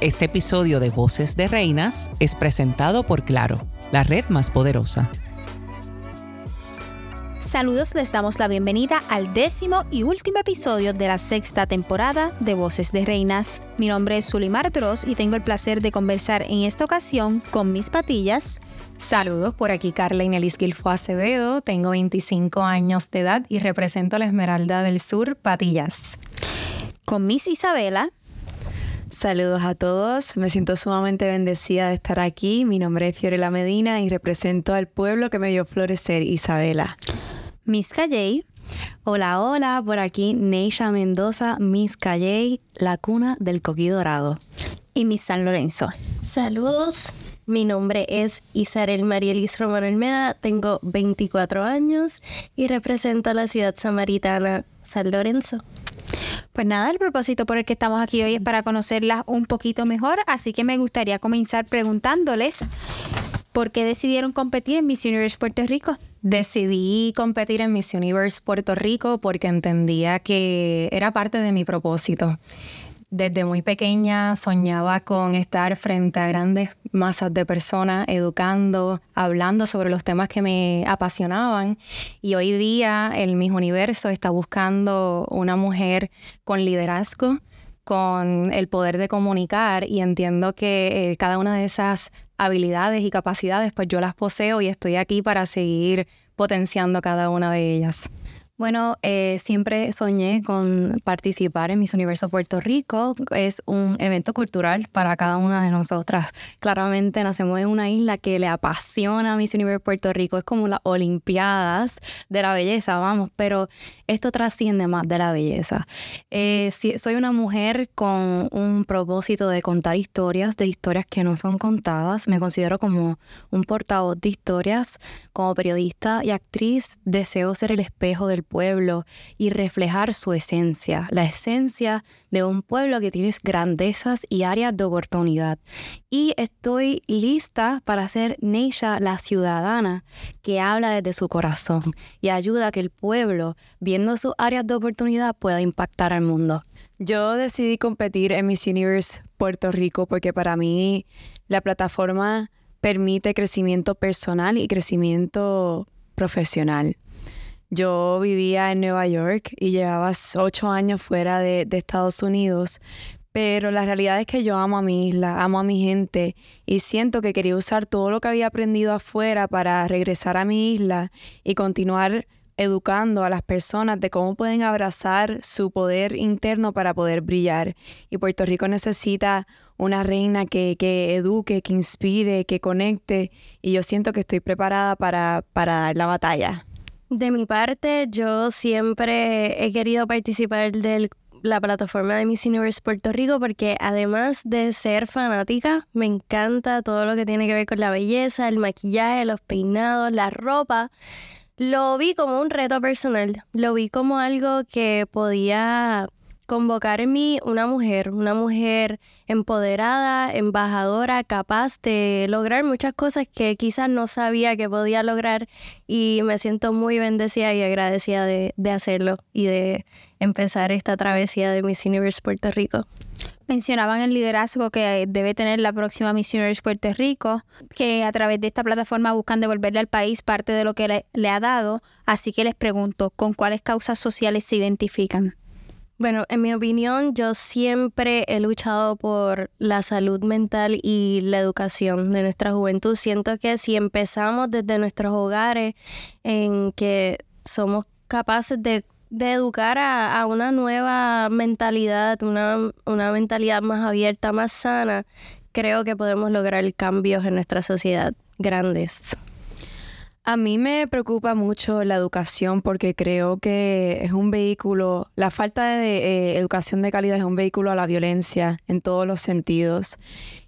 Este episodio de Voces de Reinas es presentado por Claro, la red más poderosa. Saludos, les damos la bienvenida al décimo y último episodio de la sexta temporada de Voces de Reinas. Mi nombre es Sulimar Dross y tengo el placer de conversar en esta ocasión con mis patillas. Saludos, por aquí Carla Inelis Gilfo Acevedo, tengo 25 años de edad y represento a la Esmeralda del Sur, Patillas. Con Miss Isabela. Saludos a todos, me siento sumamente bendecida de estar aquí. Mi nombre es Fiorella Medina y represento al pueblo que me vio florecer, Isabela. Miss Calley. Hola, hola, por aquí Neisha Mendoza, Miss Calley, la cuna del coquí dorado. Y Miss San Lorenzo. Saludos, mi nombre es Isabel Marielis Romano Almeda, tengo 24 años y represento a la ciudad samaritana San Lorenzo. Pues nada, el propósito por el que estamos aquí hoy es para conocerlas un poquito mejor, así que me gustaría comenzar preguntándoles por qué decidieron competir en Miss Universe Puerto Rico. Decidí competir en Miss Universe Puerto Rico porque entendía que era parte de mi propósito. Desde muy pequeña soñaba con estar frente a grandes masas de personas, educando, hablando sobre los temas que me apasionaban. Y hoy día el Miss Universo está buscando una mujer con liderazgo, con el poder de comunicar y entiendo que eh, cada una de esas habilidades y capacidades pues yo las poseo y estoy aquí para seguir potenciando cada una de ellas. Bueno, eh, siempre soñé con participar en Miss Universo Puerto Rico. Es un evento cultural para cada una de nosotras. Claramente nacemos en una isla que le apasiona a Miss Universo Puerto Rico. Es como las Olimpiadas de la belleza, vamos, pero esto trasciende más de la belleza. Eh, soy una mujer con un propósito de contar historias, de historias que no son contadas. Me considero como un portavoz de historias. Como periodista y actriz, deseo ser el espejo del pueblo y reflejar su esencia, la esencia de un pueblo que tiene grandezas y áreas de oportunidad. Y estoy lista para ser Neisha la ciudadana que habla desde su corazón y ayuda a que el pueblo, viendo sus áreas de oportunidad, pueda impactar al mundo. Yo decidí competir en Miss Universe Puerto Rico porque para mí la plataforma permite crecimiento personal y crecimiento profesional. Yo vivía en Nueva York y llevaba ocho años fuera de, Estados Unidos, pero la realidad es que yo amo a mi isla, amo a mi gente y siento que quería usar todo lo que había aprendido afuera para regresar a mi isla y continuar educando a las personas de cómo pueden abrazar su poder interno para poder brillar. Y Puerto Rico necesita una reina que, que eduque, que inspire, que conecte y yo siento que estoy preparada para, para dar la batalla. De mi parte, yo siempre he querido participar de la plataforma de Miss Universe Puerto Rico porque además de ser fanática, me encanta todo lo que tiene que ver con la belleza, el maquillaje, los peinados, la ropa. Lo vi como un reto personal, lo vi como algo que podía convocar en mí una mujer, una mujer empoderada, embajadora, capaz de lograr muchas cosas que quizás no sabía que podía lograr y me siento muy bendecida y agradecida de, hacerlo y de empezar esta travesía de Miss Universe Puerto Rico. Mencionaban el liderazgo que debe tener la próxima Miss Universe Puerto Rico, que a través de esta plataforma buscan devolverle al país parte de lo que le, le ha dado. Así que les pregunto, ¿con cuáles causas sociales se identifican? Bueno, en mi opinión, yo siempre he luchado por la salud mental y la educación de nuestra juventud. Siento que si empezamos desde nuestros hogares en que somos capaces de, educar a, una nueva mentalidad, una, una mentalidad más abierta, más sana, creo que podemos lograr cambios en nuestra sociedad grandes. A mí me preocupa mucho la educación porque creo que es un vehículo, la falta de eh, educación de calidad es un vehículo a la violencia en todos los sentidos.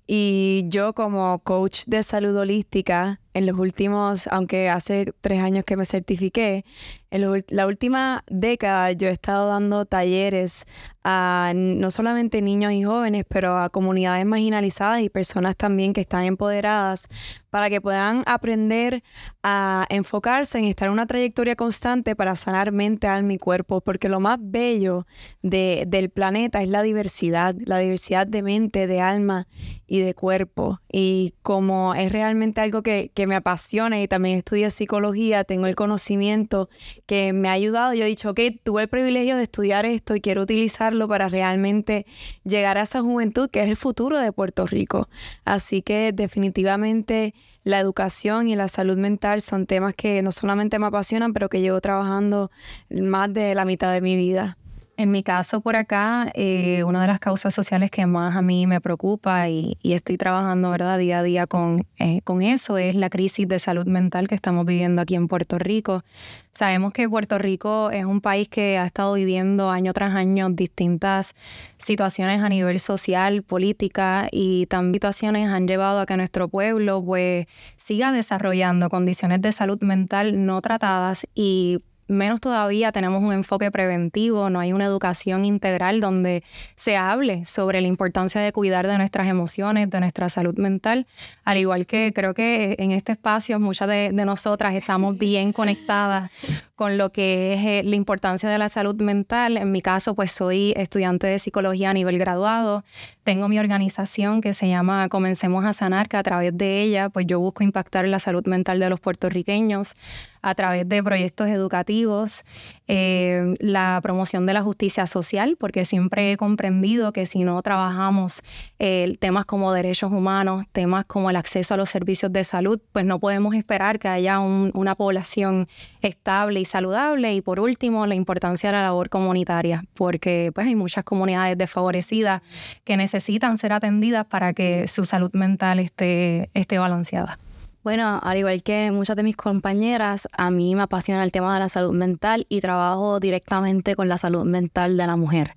Y yo como coach de salud holística en los últimos, aunque hace tres años que me certifiqué, en la última década yo he estado dando talleres a no solamente niños y jóvenes, pero a comunidades marginalizadas y personas también que están empoderadas para que puedan aprender a enfocarse en estar en una trayectoria constante para sanar mente, alma y cuerpo, porque lo más bello de, del planeta es la diversidad, la diversidad de mente, de alma y de cuerpo. Y como es realmente algo que, que me apasiona y también estudio psicología, tengo el conocimiento que me ha ayudado. Yo he dicho, ok, tuve el privilegio de estudiar esto y quiero utilizarlo para realmente llegar a esa juventud que es el futuro de Puerto Rico. Así que definitivamente la educación y la salud mental son temas que no solamente me apasionan, pero que llevo trabajando más de la mitad de mi vida. En mi caso por acá, eh, una de las causas sociales que más a mí me preocupa y, estoy trabajando ¿verdad? día a día con, eh, con eso es la crisis de salud mental que estamos viviendo aquí en Puerto Rico. Sabemos que Puerto Rico es un país que ha estado viviendo año tras año distintas situaciones a nivel social, política y también situaciones han llevado a que nuestro pueblo pues siga desarrollando condiciones de salud mental no tratadas y menos todavía tenemos un enfoque preventivo, no hay una educación integral donde se hable sobre la importancia de cuidar de nuestras emociones, de nuestra salud mental, al igual que creo que en este espacio muchas de, nosotras estamos bien conectadas con lo que es eh, la importancia de la salud mental. En mi caso, pues soy estudiante de psicología a nivel graduado, tengo mi organización que se llama Comencemos a Sanar, que a través de ella, pues yo busco impactar la salud mental de los puertorriqueños a través de proyectos educativos, eh, la promoción de la justicia social, porque siempre he comprendido que si no trabajamos eh, temas como derechos humanos, temas como el acceso a los servicios de salud, pues no podemos esperar que haya una población estable y saludable. Y por último, la importancia de la labor comunitaria, porque pues hay muchas comunidades desfavorecidas que necesitan ser atendidas para que su salud mental esté, esté balanceada. Bueno, al igual que muchas de mis compañeras, a mí me apasiona el tema de la salud mental y trabajo directamente con la salud mental de la mujer.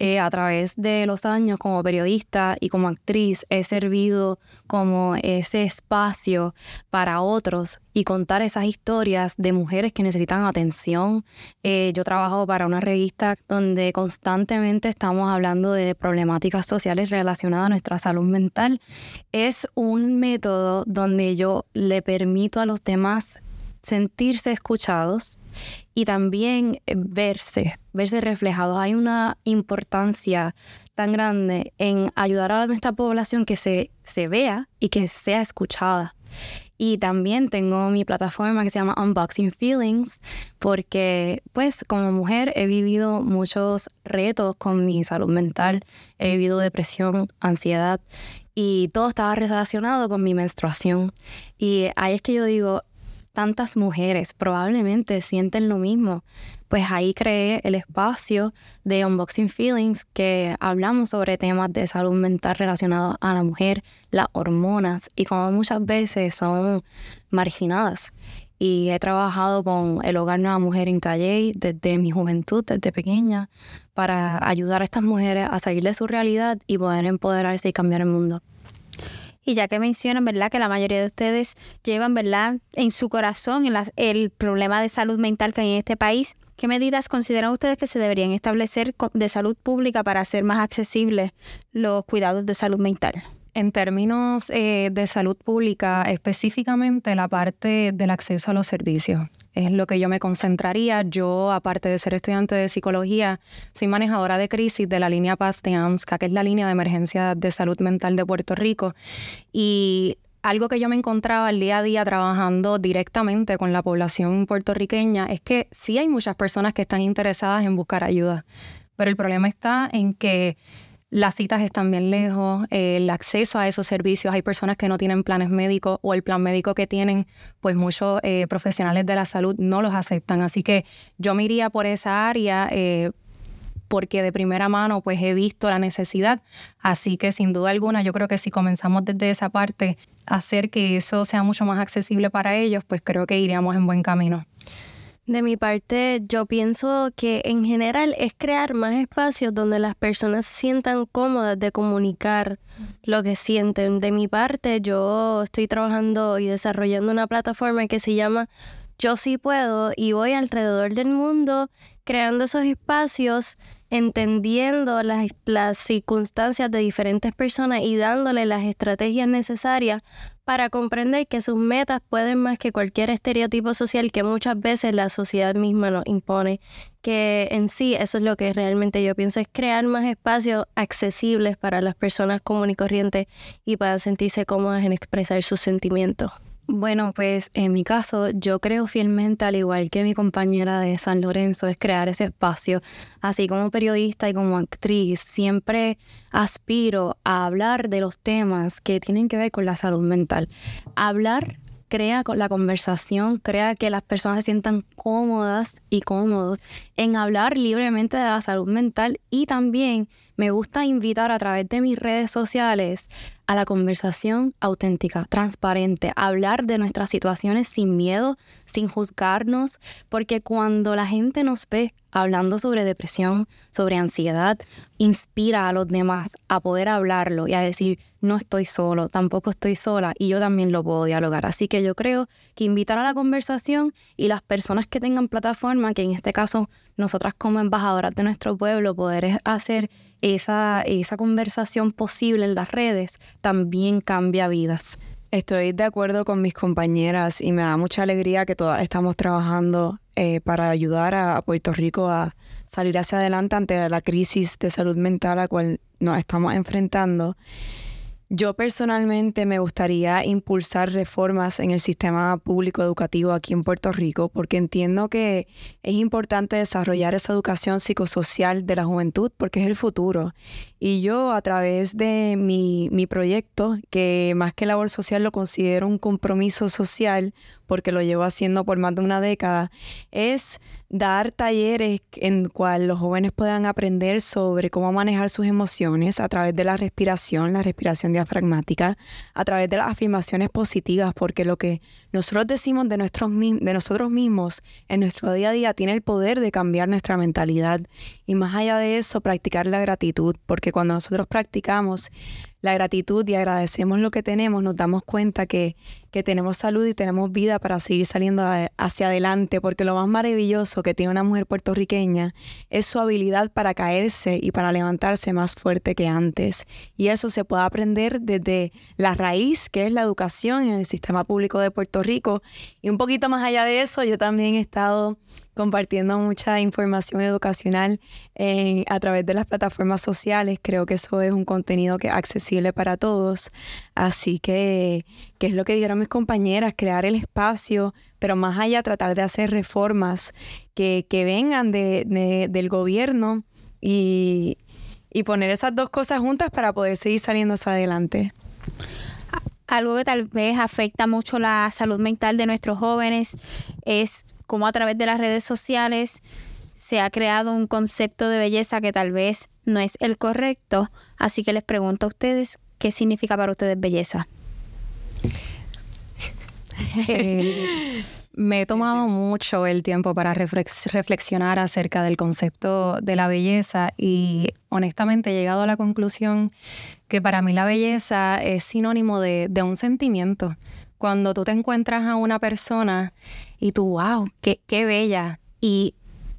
Eh, a través de los años como periodista y como actriz he servido como ese espacio para otros y contar esas historias de mujeres que necesitan atención. Eh, yo trabajo para una revista donde constantemente estamos hablando de problemáticas sociales relacionadas a nuestra salud mental. Es un método donde yo le permito a los demás sentirse escuchados y también eh, verse, verse reflejados. Hay una importancia tan grande en ayudar a nuestra población que se, se vea y que sea escuchada. Y también tengo mi plataforma que se llama Unboxing Feelings, porque pues como mujer he vivido muchos retos con mi salud mental, he vivido depresión, ansiedad y todo estaba relacionado con mi menstruación. Y ahí es que yo digo, tantas mujeres probablemente sienten lo mismo. Pues ahí creé el espacio de Unboxing Feelings que hablamos sobre temas de salud mental relacionados a la mujer, las hormonas y como muchas veces son marginadas. Y he trabajado con el Hogar Nueva Mujer en Calle desde mi juventud, desde pequeña, para ayudar a estas mujeres a salir de su realidad y poder empoderarse y cambiar el mundo. Y ya que mencionan, ¿verdad? Que la mayoría de ustedes llevan, ¿verdad? En su corazón el problema de salud mental que hay en este país. ¿Qué medidas consideran ustedes que se deberían establecer de salud pública para hacer más accesibles los cuidados de salud mental? En términos eh, de salud pública, específicamente la parte del acceso a los servicios es lo que yo me concentraría. Yo, aparte de ser estudiante de psicología, soy manejadora de crisis de la línea Paz de AMSCA, que es la línea de emergencia de salud mental de Puerto Rico. Y algo que yo me encontraba el día a día trabajando directamente con la población puertorriqueña es que sí hay muchas personas que están interesadas en buscar ayuda, pero el problema está en que las citas están bien lejos, el acceso a esos servicios, hay personas que no tienen planes médicos o el plan médico que tienen, pues muchos eh, profesionales de la salud no los aceptan. Así que yo me iría por esa área. Eh, porque de primera mano pues he visto la necesidad, así que sin duda alguna yo creo que si comenzamos desde esa parte a hacer que eso sea mucho más accesible para ellos, pues creo que iríamos en buen camino. De mi parte, yo pienso que en general es crear más espacios donde las personas se sientan cómodas de comunicar lo que sienten. De mi parte, yo estoy trabajando y desarrollando una plataforma que se llama Yo sí puedo y voy alrededor del mundo creando esos espacios entendiendo las, las, circunstancias de diferentes personas y dándole las estrategias necesarias para comprender que sus metas pueden más que cualquier estereotipo social que muchas veces la sociedad misma nos impone. Que en sí eso es lo que realmente yo pienso, es crear más espacios accesibles para las personas comunes y corrientes y para sentirse cómodas en expresar sus sentimientos. Bueno, pues en mi caso, yo creo fielmente, al igual que mi compañera de San Lorenzo, es crear ese espacio. Así como periodista y como actriz, siempre aspiro a hablar de los temas que tienen que ver con la salud mental. Hablar crea la conversación, crea que las personas se sientan cómodas y cómodos en hablar libremente de la salud mental y también me gusta invitar a través de mis redes sociales a la conversación auténtica, transparente, hablar de nuestras situaciones sin miedo, sin juzgarnos, porque cuando la gente nos ve hablando sobre depresión, sobre ansiedad, inspira a los demás a poder hablarlo y a decir, no estoy solo, tampoco estoy sola y yo también lo puedo dialogar. Así que yo creo que invitar a la conversación y las personas que tengan plataforma, que en este caso nosotras como embajadoras de nuestro pueblo, poder hacer esa, esa conversación posible en las redes también cambia vidas. Estoy de acuerdo con mis compañeras y me da mucha alegría que todas estamos trabajando eh, para ayudar a, Puerto Rico a salir hacia adelante ante la crisis de salud mental a la cual nos estamos enfrentando. Yo personalmente me gustaría impulsar reformas en el sistema público educativo aquí en Puerto Rico porque entiendo que es importante desarrollar esa educación psicosocial de la juventud porque es el futuro. Y yo a través de mi, mi proyecto, que más que labor social lo considero un compromiso social porque lo llevo haciendo por más de una década, es dar talleres en cual los jóvenes puedan aprender sobre cómo manejar sus emociones a través de la respiración, la respiración diafragmática, a través de las afirmaciones positivas, porque lo que nosotros decimos de, nuestros, de nosotros mismos en nuestro día a día tiene el poder de cambiar nuestra mentalidad. Y más allá de eso, practicar la gratitud, porque cuando nosotros practicamos la gratitud y agradecemos lo que tenemos, nos damos cuenta que, que tenemos salud y tenemos vida para seguir saliendo hacia adelante, porque lo más maravilloso que tiene una mujer puertorriqueña es su habilidad para caerse y para levantarse más fuerte que antes. Y eso se puede aprender desde la raíz, que es la educación en el sistema público de Puerto Rico. Y un poquito más allá de eso, yo también he estado compartiendo mucha información educacional a través de las plataformas sociales. Creo que eso es un contenido que es accesible para todos. Así que, ¿qué es lo que dijeron mis compañeras? Crear el espacio, pero más allá tratar de hacer reformas que, vengan del gobierno y poner esas dos cosas juntas para poder seguir saliendo hacia adelante algo que tal vez afecta mucho la salud mental de nuestros jóvenes es cómo a través de las redes sociales se ha creado un concepto de belleza que tal vez no es el correcto. Así que les pregunto a ustedes, ¿qué significa para ustedes belleza? Eh, me he tomado mucho el tiempo para reflexionar acerca del concepto de la belleza y honestamente he llegado a la conclusión que para mí la belleza es sinónimo de, de un sentimiento. Cuando tú te encuentras a una persona y tú, wow, qué, qué bella. Y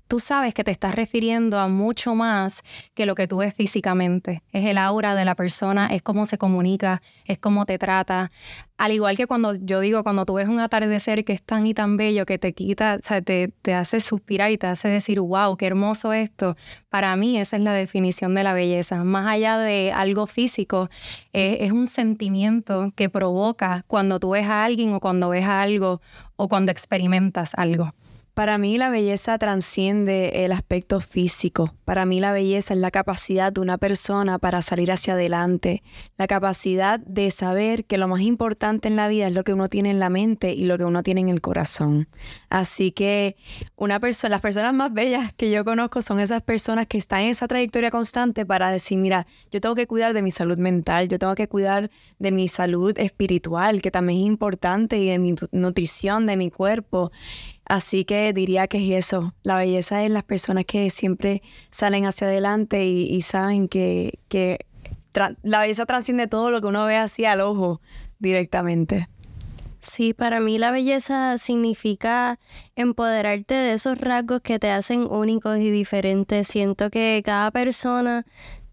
tú sabes que te estás refiriendo a mucho más que lo que tú ves físicamente. Es el aura de la persona, es cómo se comunica, es cómo te trata. Al igual que cuando yo digo, cuando tú ves un atardecer que es tan y tan bello que te quita, o sea, te, te hace suspirar y te hace decir, wow, qué hermoso esto. Para mí esa es la definición de la belleza. Más allá de algo físico, es un sentimiento que provoca cuando tú ves a alguien o cuando ves a algo o cuando experimentas algo. Para mí la belleza transciende el aspecto físico. Para mí la belleza es la capacidad de una persona para salir hacia adelante, la capacidad de saber que lo más importante en la vida es lo que uno tiene en la mente y lo que uno tiene en el corazón. Así que una persona, las personas más bellas que yo conozco son esas personas que están en esa trayectoria constante para decir, mira, yo tengo que cuidar de mi salud mental, yo tengo que cuidar de mi salud espiritual, que también es importante, y de mi nutrición, de mi cuerpo Así que diría que es eso. La belleza es las personas que siempre salen hacia adelante y, saben que, que la belleza transciende todo lo que uno ve así al ojo directamente. Sí, para mí la belleza significa empoderarte de esos rasgos que te hacen únicos y diferentes. Siento que cada persona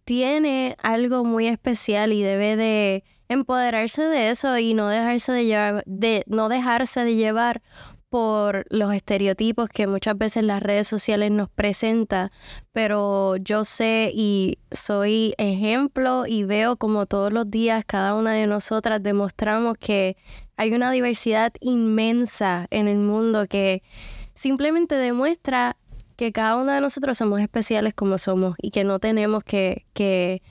tiene algo muy especial y debe de empoderarse de eso y no dejarse de llevar, de no dejarse de llevar por los estereotipos que muchas veces las redes sociales nos presentan, pero yo sé y soy ejemplo y veo como todos los días cada una de nosotras demostramos que hay una diversidad inmensa en el mundo que simplemente demuestra que cada uno de nosotros somos especiales como somos y que no tenemos que, que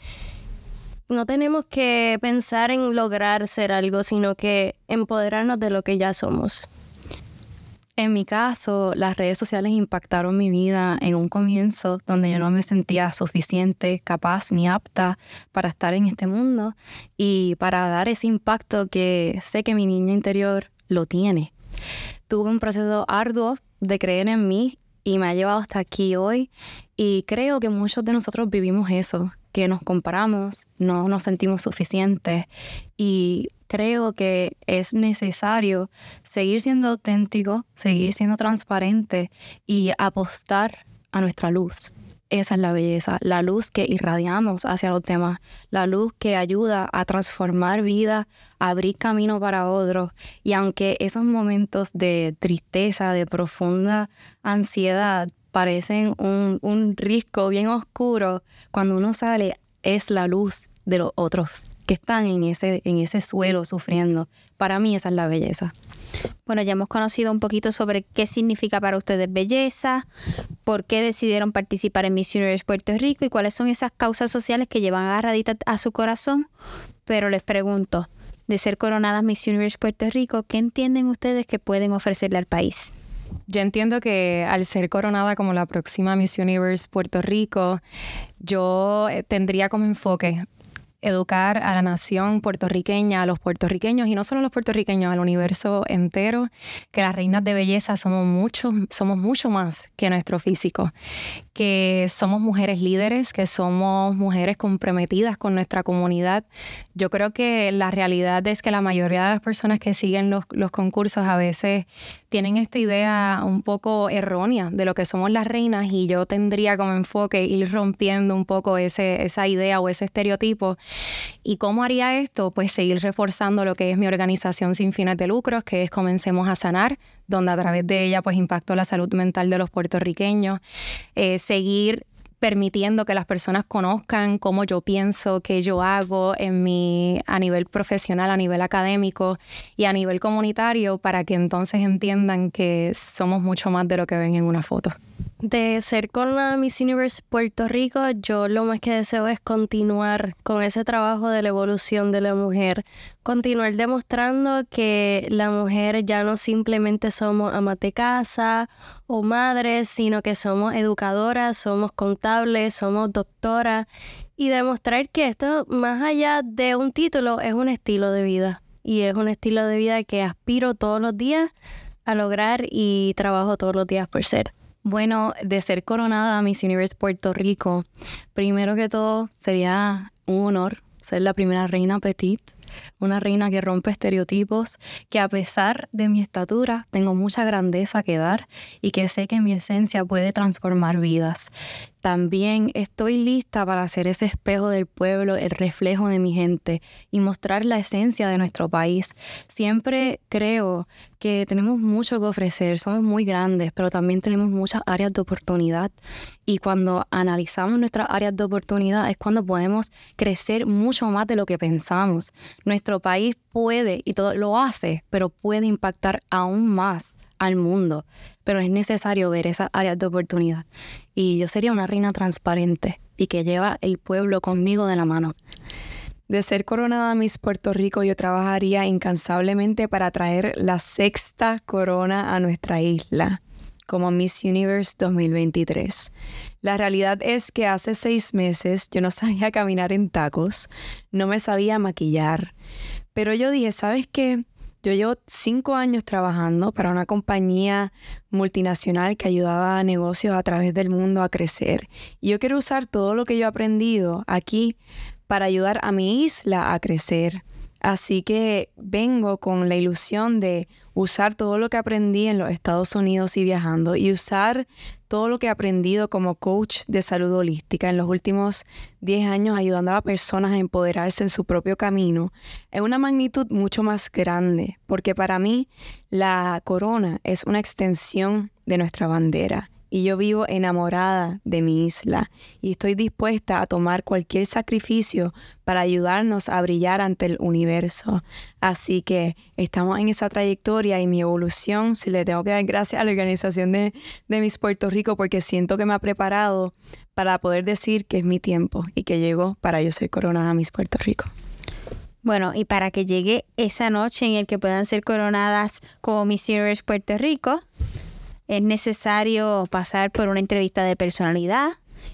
no tenemos que pensar en lograr ser algo, sino que empoderarnos de lo que ya somos. En mi caso, las redes sociales impactaron mi vida en un comienzo donde yo no me sentía suficiente, capaz ni apta para estar en este mundo y para dar ese impacto que sé que mi niña interior lo tiene. Tuve un proceso arduo de creer en mí y me ha llevado hasta aquí hoy y creo que muchos de nosotros vivimos eso, que nos comparamos, no nos sentimos suficientes y creo que es necesario seguir siendo auténtico, seguir siendo transparente y apostar a nuestra luz. Esa es la belleza, la luz que irradiamos hacia los demás, la luz que ayuda a transformar vida, abrir camino para otros. Y aunque esos momentos de tristeza, de profunda ansiedad, parecen un, un risco bien oscuro, cuando uno sale es la luz de los otros que están en ese, en ese suelo sufriendo. Para mí esa es la belleza. Bueno, ya hemos conocido un poquito sobre qué significa para ustedes belleza, por qué decidieron participar en Miss Universe Puerto Rico y cuáles son esas causas sociales que llevan agarraditas a su corazón. Pero les pregunto, de ser coronadas Miss Universe Puerto Rico, ¿qué entienden ustedes que pueden ofrecerle al país? Yo entiendo que al ser coronada como la próxima Miss Universe Puerto Rico, yo eh, tendría como enfoque educar a la nación puertorriqueña, a los puertorriqueños y no solo a los puertorriqueños, al universo entero, que las reinas de belleza somos mucho, somos mucho más que nuestro físico, que somos mujeres líderes, que somos mujeres comprometidas con nuestra comunidad. Yo creo que la realidad es que la mayoría de las personas que siguen los, los concursos a veces tienen esta idea un poco errónea de lo que somos las reinas y yo tendría como enfoque ir rompiendo un poco ese, esa idea o ese estereotipo. ¿Y cómo haría esto? Pues seguir reforzando lo que es mi organización sin fines de lucros, que es Comencemos a Sanar, donde a través de ella pues impacto la salud mental de los puertorriqueños, eh, seguir permitiendo que las personas conozcan cómo yo pienso, qué yo hago en mi, a nivel profesional, a nivel académico y a nivel comunitario para que entonces entiendan que somos mucho más de lo que ven en una foto. De ser con la Miss Universe Puerto Rico, yo lo más que deseo es continuar con ese trabajo de la evolución de la mujer, continuar demostrando que la mujer ya no simplemente somos amas de casa o madres, sino que somos educadoras, somos contables, somos doctoras y demostrar que esto, más allá de un título, es un estilo de vida y es un estilo de vida que aspiro todos los días a lograr y trabajo todos los días por ser. Bueno, de ser coronada Miss Universe Puerto Rico, primero que todo sería un honor ser la primera reina petit, una reina que rompe estereotipos, que a pesar de mi estatura tengo mucha grandeza que dar y que sé que mi esencia puede transformar vidas. También estoy lista para ser ese espejo del pueblo, el reflejo de mi gente y mostrar la esencia de nuestro país. Siempre creo que tenemos mucho que ofrecer, somos muy grandes, pero también tenemos muchas áreas de oportunidad. Y cuando analizamos nuestras áreas de oportunidad es cuando podemos crecer mucho más de lo que pensamos. Nuestro país puede, y todo lo hace, pero puede impactar aún más al mundo pero es necesario ver esas áreas de oportunidad. Y yo sería una reina transparente y que lleva el pueblo conmigo de la mano. De ser coronada Miss Puerto Rico, yo trabajaría incansablemente para traer la sexta corona a nuestra isla, como Miss Universe 2023. La realidad es que hace seis meses yo no sabía caminar en tacos, no me sabía maquillar, pero yo dije, ¿sabes qué? Yo llevo cinco años trabajando para una compañía multinacional que ayudaba a negocios a través del mundo a crecer. Y yo quiero usar todo lo que yo he aprendido aquí para ayudar a mi isla a crecer. Así que vengo con la ilusión de usar todo lo que aprendí en los Estados Unidos y viajando y usar todo lo que he aprendido como coach de salud holística en los últimos 10 años ayudando a personas a empoderarse en su propio camino en una magnitud mucho más grande, porque para mí la corona es una extensión de nuestra bandera y yo vivo enamorada de mi isla y estoy dispuesta a tomar cualquier sacrificio para ayudarnos a brillar ante el universo. Así que estamos en esa trayectoria y mi evolución, si le tengo que dar gracias a la organización de, de Miss Puerto Rico porque siento que me ha preparado para poder decir que es mi tiempo y que llegó para yo ser coronada Miss Puerto Rico. Bueno, y para que llegue esa noche en el que puedan ser coronadas como Miss Universe Puerto Rico, es necesario pasar por una entrevista de personalidad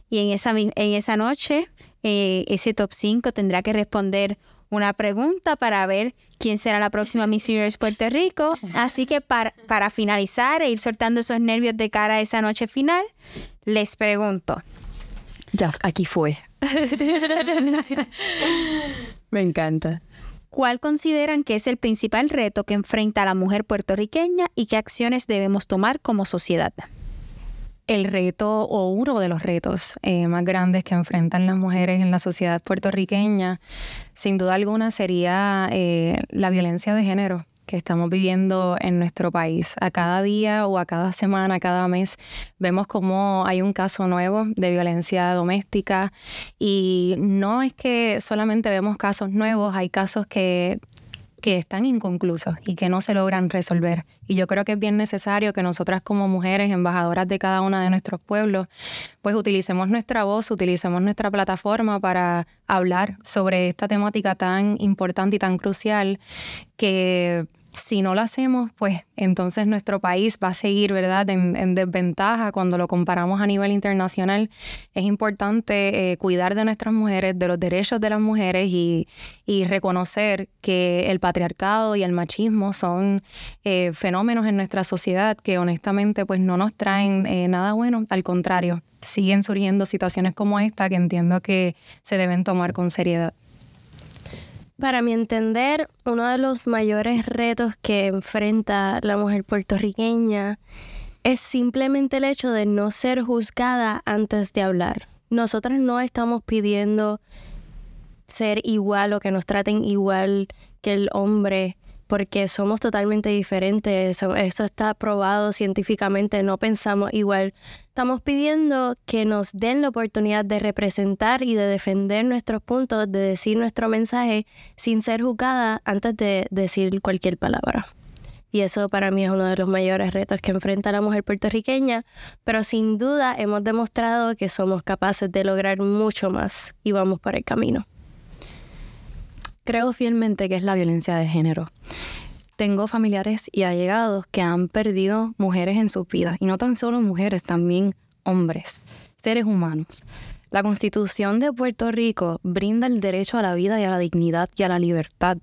y en esa, en esa noche eh, ese top 5 tendrá que responder una pregunta para ver quién será la próxima Miss Universe Puerto Rico. Así que para, para finalizar e ir soltando esos nervios de cara a esa noche final, les pregunto. Ya, aquí fue. Me encanta. ¿Cuál consideran que es el principal reto que enfrenta la mujer puertorriqueña y qué acciones debemos tomar como sociedad? El reto o uno de los retos eh, más grandes que enfrentan las mujeres en la sociedad puertorriqueña, sin duda alguna, sería eh, la violencia de género que estamos viviendo en nuestro país. A cada día o a cada semana, cada mes, vemos como hay un caso nuevo de violencia doméstica y no es que solamente vemos casos nuevos, hay casos que que están inconclusos y que no se logran resolver. Y yo creo que es bien necesario que nosotras como mujeres, embajadoras de cada uno de nuestros pueblos, pues utilicemos nuestra voz, utilicemos nuestra plataforma para hablar sobre esta temática tan importante y tan crucial que si no lo hacemos, pues entonces nuestro país va a seguir, ¿verdad?, en, desventaja cuando lo comparamos a nivel internacional. Es importante eh, cuidar de nuestras mujeres, de los derechos de las mujeres y, reconocer que el patriarcado y el machismo son eh, fenómenos en nuestra sociedad que honestamente pues no nos traen eh, nada bueno, al contrario, siguen surgiendo situaciones como esta que entiendo que se deben tomar con seriedad. Para mi entender, uno de los mayores retos que enfrenta la mujer puertorriqueña es simplemente el hecho de no ser juzgada antes de hablar. Nosotras no estamos pidiendo ser igual o que nos traten igual que el hombre porque somos totalmente diferentes. Eso, está probado científicamente, no pensamos igual. Estamos pidiendo que nos den la oportunidad de representar y de defender nuestros puntos, de decir nuestro mensaje sin ser juzgada antes de decir cualquier palabra. Y eso para mí es uno de los mayores retos que enfrenta la mujer puertorriqueña, pero sin duda hemos demostrado que somos capaces de lograr mucho más y vamos por el camino. Creo fielmente que es la violencia de género. Tengo familiares y allegados que han perdido mujeres en sus vidas, y no tan solo mujeres, también hombres, seres humanos. La Constitución de Puerto Rico brinda el derecho a la vida y a la dignidad y a la libertad.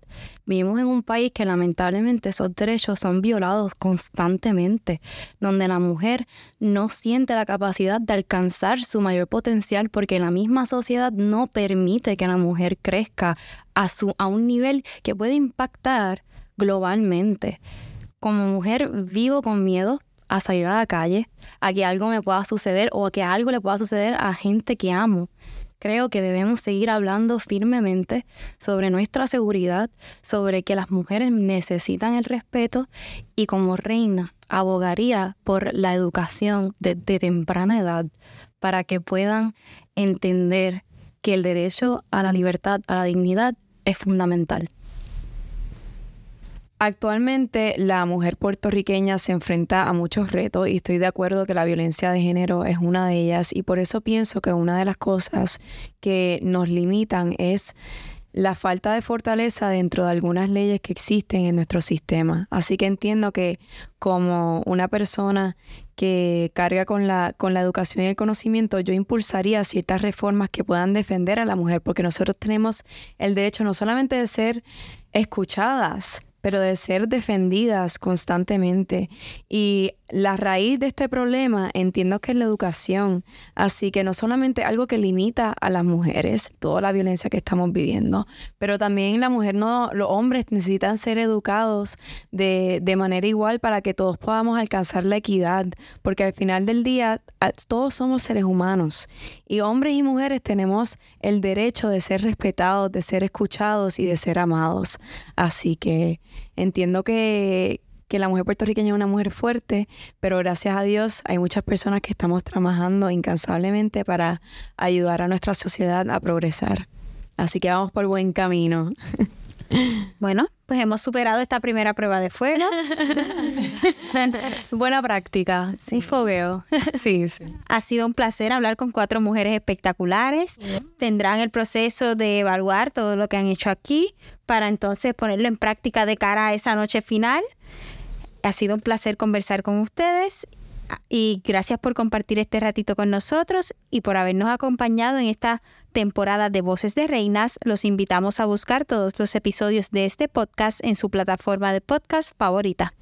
Vivimos en un país que lamentablemente esos derechos son violados constantemente, donde la mujer no siente la capacidad de alcanzar su mayor potencial porque la misma sociedad no permite que la mujer crezca a, su, a un nivel que puede impactar globalmente. Como mujer vivo con miedo a salir a la calle, a que algo me pueda suceder o a que algo le pueda suceder a gente que amo. Creo que debemos seguir hablando firmemente sobre nuestra seguridad, sobre que las mujeres necesitan el respeto y como reina abogaría por la educación desde temprana edad para que puedan entender que el derecho a la libertad, a la dignidad es fundamental. Actualmente la mujer puertorriqueña se enfrenta a muchos retos y estoy de acuerdo que la violencia de género es una de ellas y por eso pienso que una de las cosas que nos limitan es la falta de fortaleza dentro de algunas leyes que existen en nuestro sistema. Así que entiendo que como una persona que carga con la, con la educación y el conocimiento, yo impulsaría ciertas reformas que puedan defender a la mujer, porque nosotros tenemos el derecho no solamente de ser escuchadas, pero de ser defendidas constantemente. Y la raíz de este problema entiendo que es la educación. Así que no solamente algo que limita a las mujeres, toda la violencia que estamos viviendo, pero también la mujer no, los hombres necesitan ser educados de, de manera igual para que todos podamos alcanzar la equidad, porque al final del día todos somos seres humanos y hombres y mujeres tenemos el derecho de ser respetados, de ser escuchados y de ser amados. Así que entiendo que, que la mujer puertorriqueña es una mujer fuerte, pero gracias a Dios hay muchas personas que estamos trabajando incansablemente para ayudar a nuestra sociedad a progresar. Así que vamos por buen camino. Bueno, pues hemos superado esta primera prueba de fuego. Buena práctica, sí, fogueo. sí, sí. Ha sido un placer hablar con cuatro mujeres espectaculares. Tendrán el proceso de evaluar todo lo que han hecho aquí para entonces ponerlo en práctica de cara a esa noche final. Ha sido un placer conversar con ustedes y gracias por compartir este ratito con nosotros y por habernos acompañado en esta temporada de Voces de Reinas. Los invitamos a buscar todos los episodios de este podcast en su plataforma de podcast favorita.